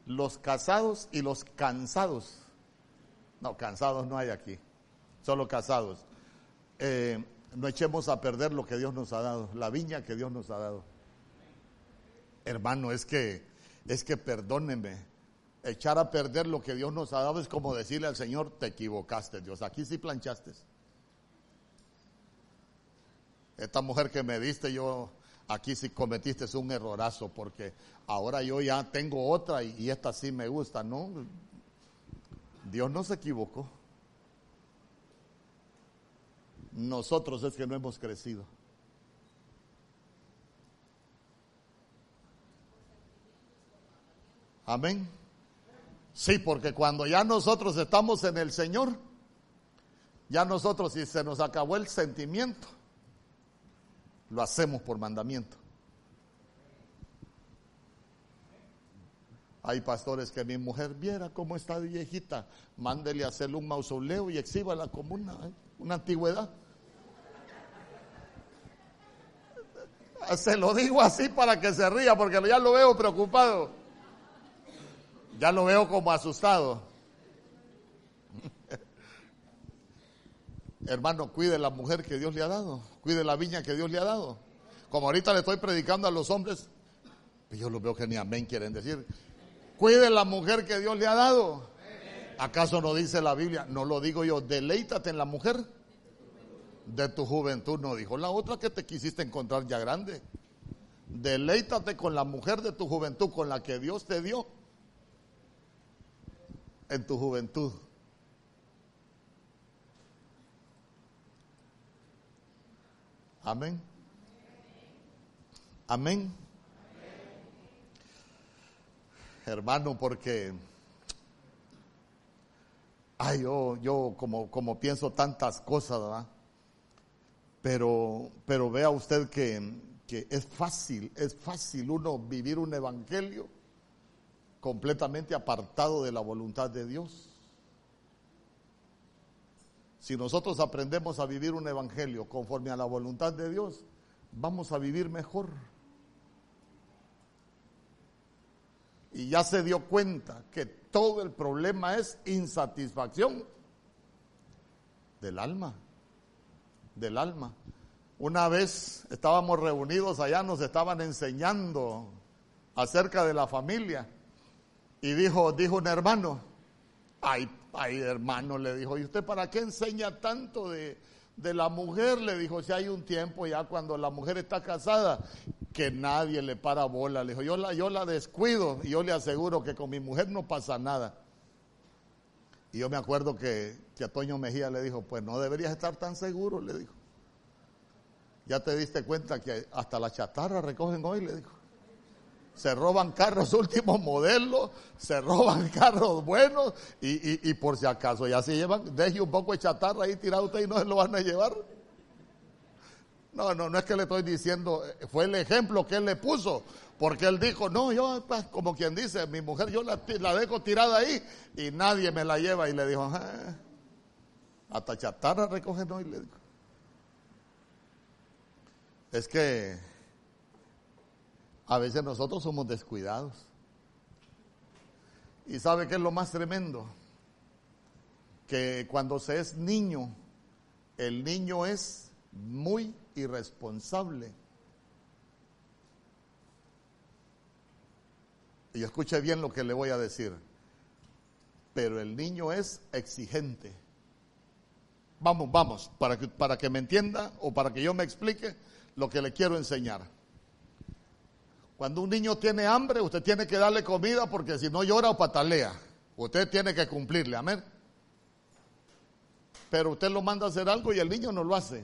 Los casados y los cansados. No, cansados no hay aquí. Solo casados. Eh, no echemos a perder lo que Dios nos ha dado, la viña que Dios nos ha dado. Hermano, es que, es que perdóneme, echar a perder lo que Dios nos ha dado es como decirle al Señor, te equivocaste, Dios, aquí sí planchaste. Esta mujer que me diste, yo aquí sí cometiste un errorazo, porque ahora yo ya tengo otra y, y esta sí me gusta, ¿no? Dios no se equivocó. Nosotros es que no hemos crecido. Amén. Sí, porque cuando ya nosotros estamos en el Señor, ya nosotros si se nos acabó el sentimiento, lo hacemos por mandamiento. Hay pastores que mi mujer viera cómo está viejita, mándele a hacerle un mausoleo y exhíbala como una, una antigüedad. Se lo digo así para que se ría, porque ya lo veo preocupado. Ya lo veo como asustado. *laughs* Hermano, cuide la mujer que Dios le ha dado. Cuide la viña que Dios le ha dado. Como ahorita le estoy predicando a los hombres, yo lo veo que ni amén quieren decir. Cuide la mujer que Dios le ha dado. ¿Acaso no dice la Biblia? No lo digo yo, deleítate en la mujer de tu juventud, no dijo la otra que te quisiste encontrar ya grande. Deleítate con la mujer de tu juventud, con la que Dios te dio en tu juventud. Amén. Amén. Hermano, porque ay, yo, yo como, como pienso tantas cosas, ¿verdad? Pero, pero vea usted que, que es fácil, es fácil uno vivir un evangelio completamente apartado de la voluntad de Dios. Si nosotros aprendemos a vivir un evangelio conforme a la voluntad de Dios, vamos a vivir mejor. Y ya se dio cuenta que todo el problema es insatisfacción del alma del alma. Una vez estábamos reunidos allá, nos estaban enseñando acerca de la familia. Y dijo, dijo un hermano, ay, ay hermano, le dijo, ¿y usted para qué enseña tanto de, de la mujer? Le dijo, si hay un tiempo ya cuando la mujer está casada, que nadie le para bola. Le dijo, yo la, yo la descuido y yo le aseguro que con mi mujer no pasa nada. Y yo me acuerdo que, que a Toño Mejía le dijo, pues no deberías estar tan seguro, le dijo. Ya te diste cuenta que hasta la chatarra recogen hoy, le dijo. Se roban carros *laughs* últimos modelos, se roban *laughs* carros buenos y, y, por si acaso ya se llevan, deje un poco de chatarra ahí tirado usted y no se lo van a llevar. No, no, no es que le estoy diciendo, fue el ejemplo que él le puso, porque él dijo, no, yo, como quien dice, mi mujer yo la, la, dejo tirada ahí y nadie me la lleva. Y le dijo, ah, hasta chatarra recogen hoy, le dijo. Es que a veces nosotros somos descuidados. ¿Y sabe qué es lo más tremendo? Que cuando se es niño, el niño es muy irresponsable. Y escuche bien lo que le voy a decir. Pero el niño es exigente. Vamos, vamos, para que, para que me entienda o para que yo me explique lo que le quiero enseñar. Cuando un niño tiene hambre, usted tiene que darle comida porque si no llora o patalea. Usted tiene que cumplirle, amén. Pero usted lo manda a hacer algo y el niño no lo hace.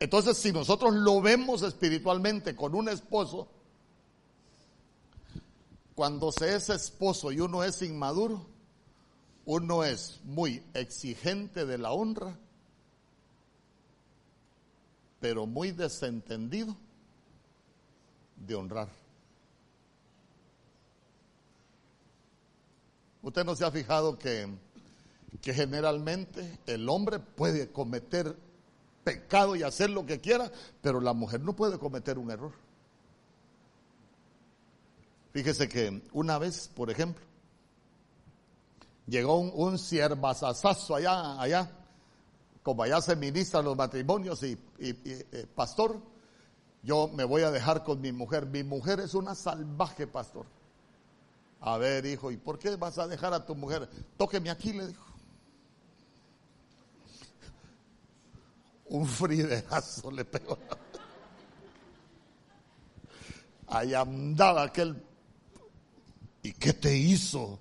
Entonces, si nosotros lo vemos espiritualmente con un esposo, cuando se es esposo y uno es inmaduro, uno es muy exigente de la honra, pero muy desentendido de honrar. Usted no se ha fijado que que generalmente el hombre puede cometer pecado y hacer lo que quiera, pero la mujer no puede cometer un error. Fíjese que una vez, por ejemplo, llegó un, un allá, allá, como allá se ministran los matrimonios y, eh, pastor, yo me voy a dejar con mi mujer. Mi mujer es una salvaje, pastor. A ver, hijo, ¿y por qué vas a dejar a tu mujer? Tóqueme aquí, le dijo. Un friderazo le pegó. Ahí andaba aquel. ¿Y qué te hizo?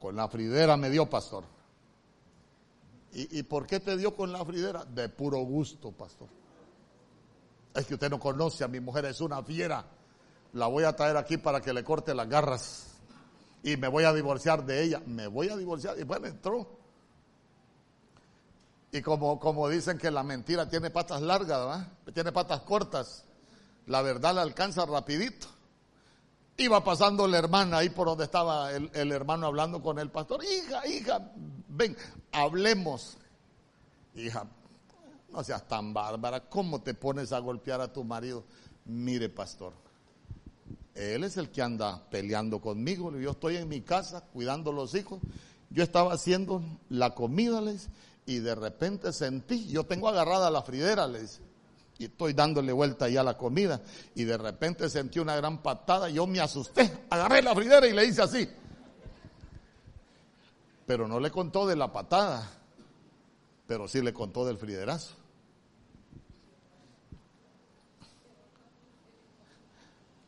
Con la fridera me dio, pastor. ¿Y, ¿Y, por qué te dio con la fridera? De puro gusto, pastor. Es que usted no conoce a mi mujer, es una fiera. La voy a traer aquí para que le corte las garras. Y me voy a divorciar de ella. Me voy a divorciar. Y bueno, entró. Y como, como dicen que la mentira tiene patas largas. Tiene patas cortas. La verdad la alcanza rapidito. Iba pasando la hermana ahí por donde estaba el, hermano hablando con el pastor. Hija, hija, ven, hablemos. Hija, no seas tan bárbara. ¿Cómo te pones a golpear a tu marido? Mire, pastor, él es el que anda peleando conmigo. Yo estoy en mi casa cuidando los hijos. Yo estaba haciendo la comida, les y de repente sentí, yo tengo agarrada la fridera, le dice, y estoy dándole vuelta ya a la comida, y de repente sentí una gran patada, yo me asusté, agarré la fridera y le hice así. Pero no le contó de la patada, pero sí le contó del friderazo.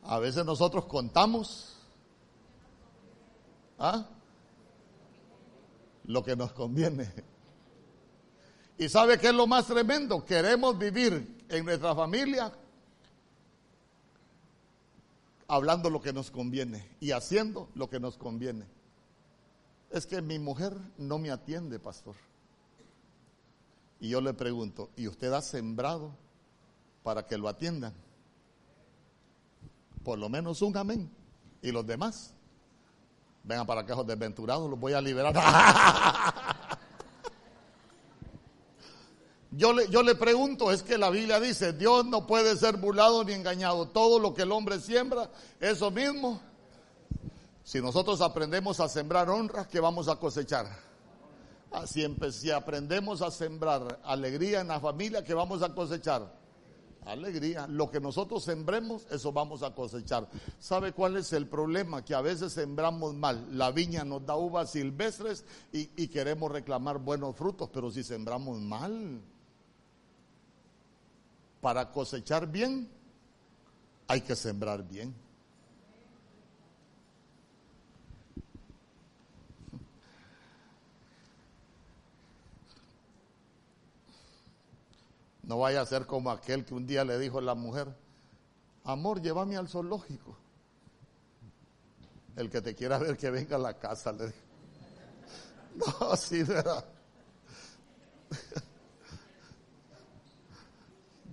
A veces nosotros contamos ¿ah? lo que nos conviene. ¿Y sabe qué es lo más tremendo? Queremos vivir en nuestra familia hablando lo que nos conviene y haciendo lo que nos conviene. Es que mi mujer no me atiende, pastor. Y yo le pregunto, ¿y usted ha sembrado para que lo atiendan? Por lo menos un amén. ¿Y los demás? Vengan para acá, desventurados, los voy a liberar. *laughs* Yo le, yo le pregunto, es que la Biblia dice, Dios no puede ser burlado ni engañado. Todo lo que el hombre siembra, eso mismo. Si nosotros aprendemos a sembrar honra, ¿qué vamos a cosechar? Así si aprendemos a sembrar alegría en la familia, ¿qué vamos a cosechar? Alegría. Lo que nosotros sembremos, eso vamos a cosechar. ¿Sabe cuál es el problema? Que a veces sembramos mal. La viña nos da uvas silvestres y, y queremos reclamar buenos frutos, pero si sembramos mal, para cosechar bien, hay que sembrar bien. No vaya a ser como aquel que un día le dijo a la mujer, amor, llévame al zoológico. El que te quiera ver que venga a la casa, le dijo. *laughs* No, sí, verdad.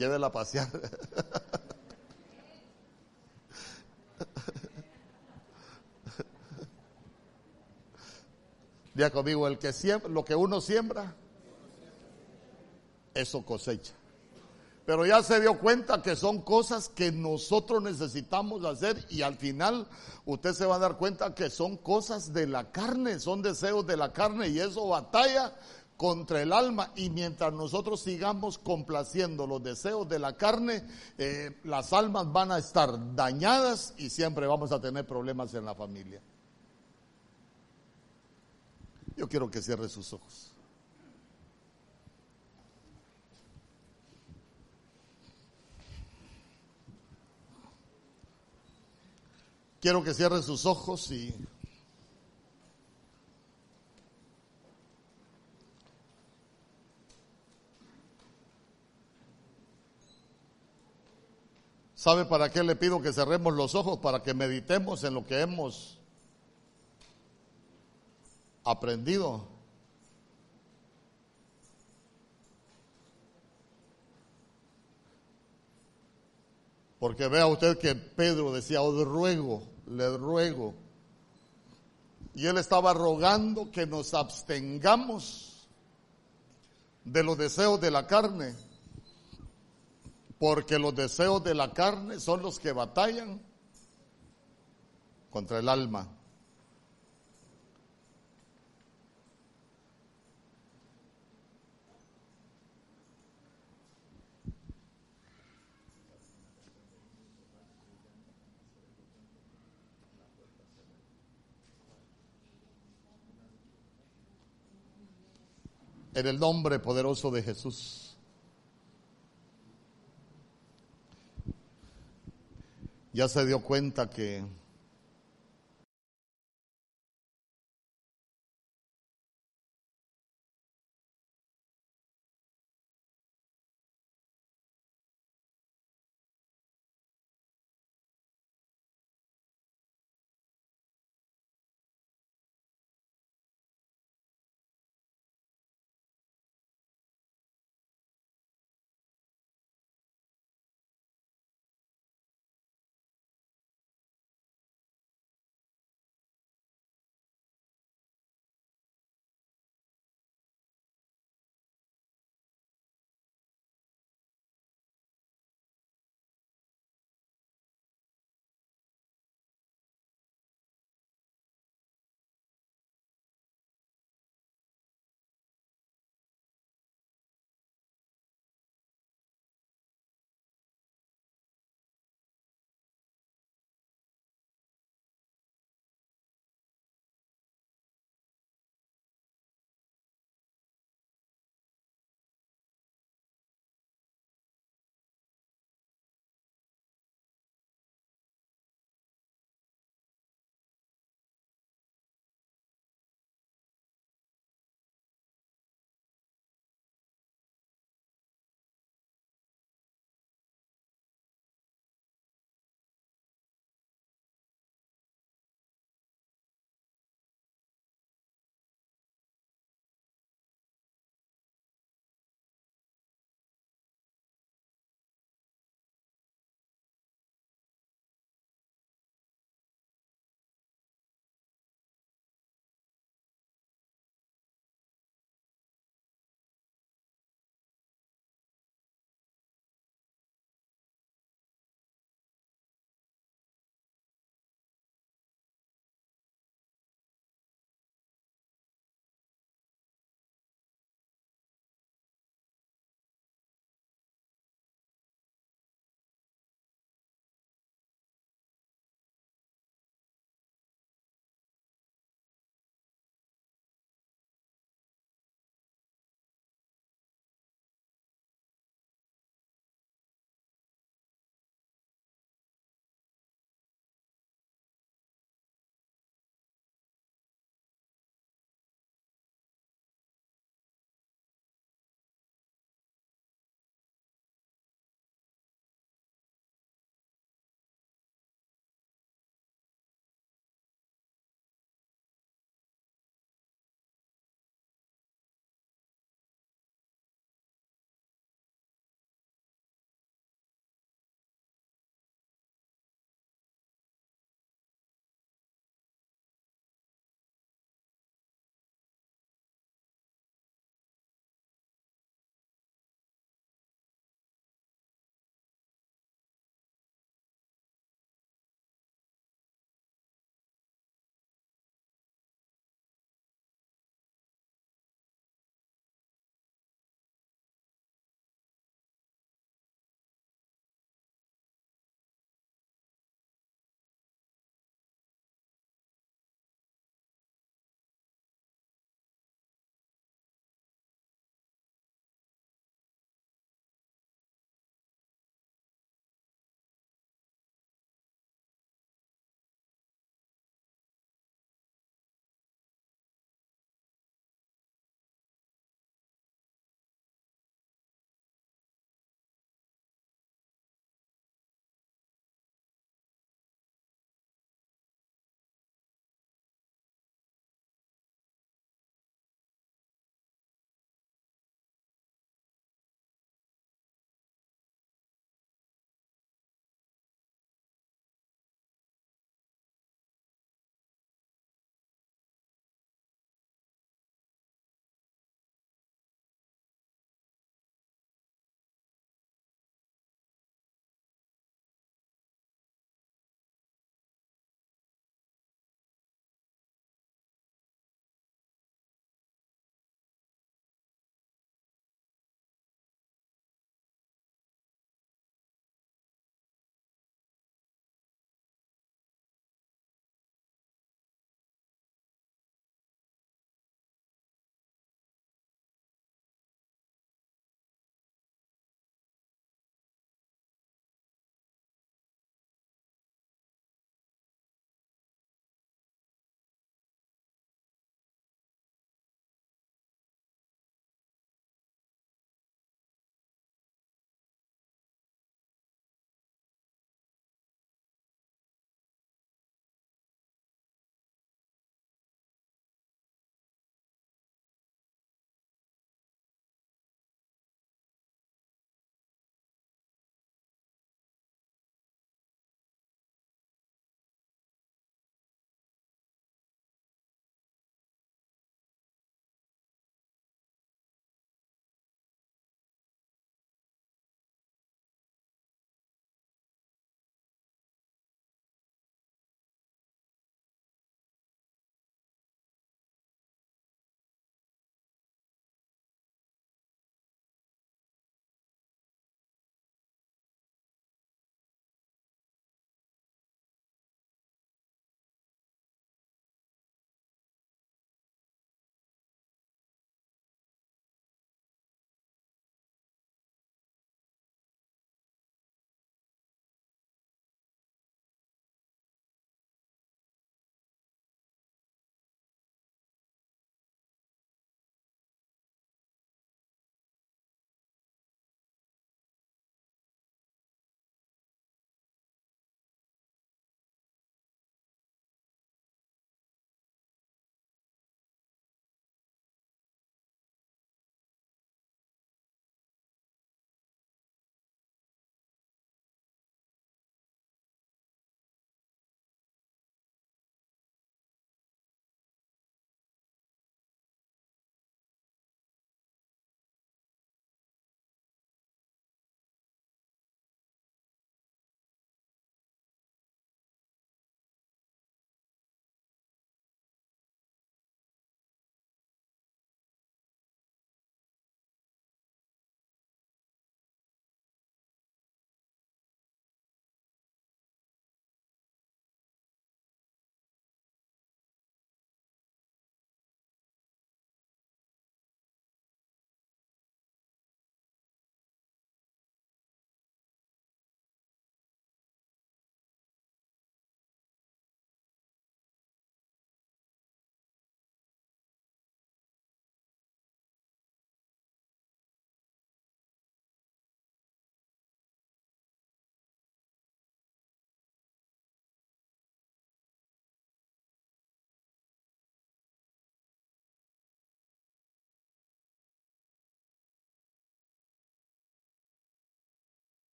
Llévela a pasear. Día conmigo, el que siembra, lo que uno siembra, eso cosecha. Pero ya se dio cuenta que son cosas que nosotros necesitamos hacer y al final usted se va a dar cuenta que son cosas de la carne, son deseos de la carne y eso batalla contra el alma y mientras nosotros sigamos complaciendo los deseos de la carne, eh, las almas van a estar dañadas y siempre vamos a tener problemas en la familia. Yo quiero que cierre sus ojos. Quiero que cierre sus ojos y ¿Sabe para qué le pido que cerremos los ojos? Para que meditemos en lo que hemos aprendido. Porque vea usted que Pedro decía, os ruego, le ruego. Y él estaba rogando que nos abstengamos de los deseos de la carne, porque los deseos de la carne son los que batallan contra el alma. en el nombre poderoso de Jesús. Ya se dio cuenta que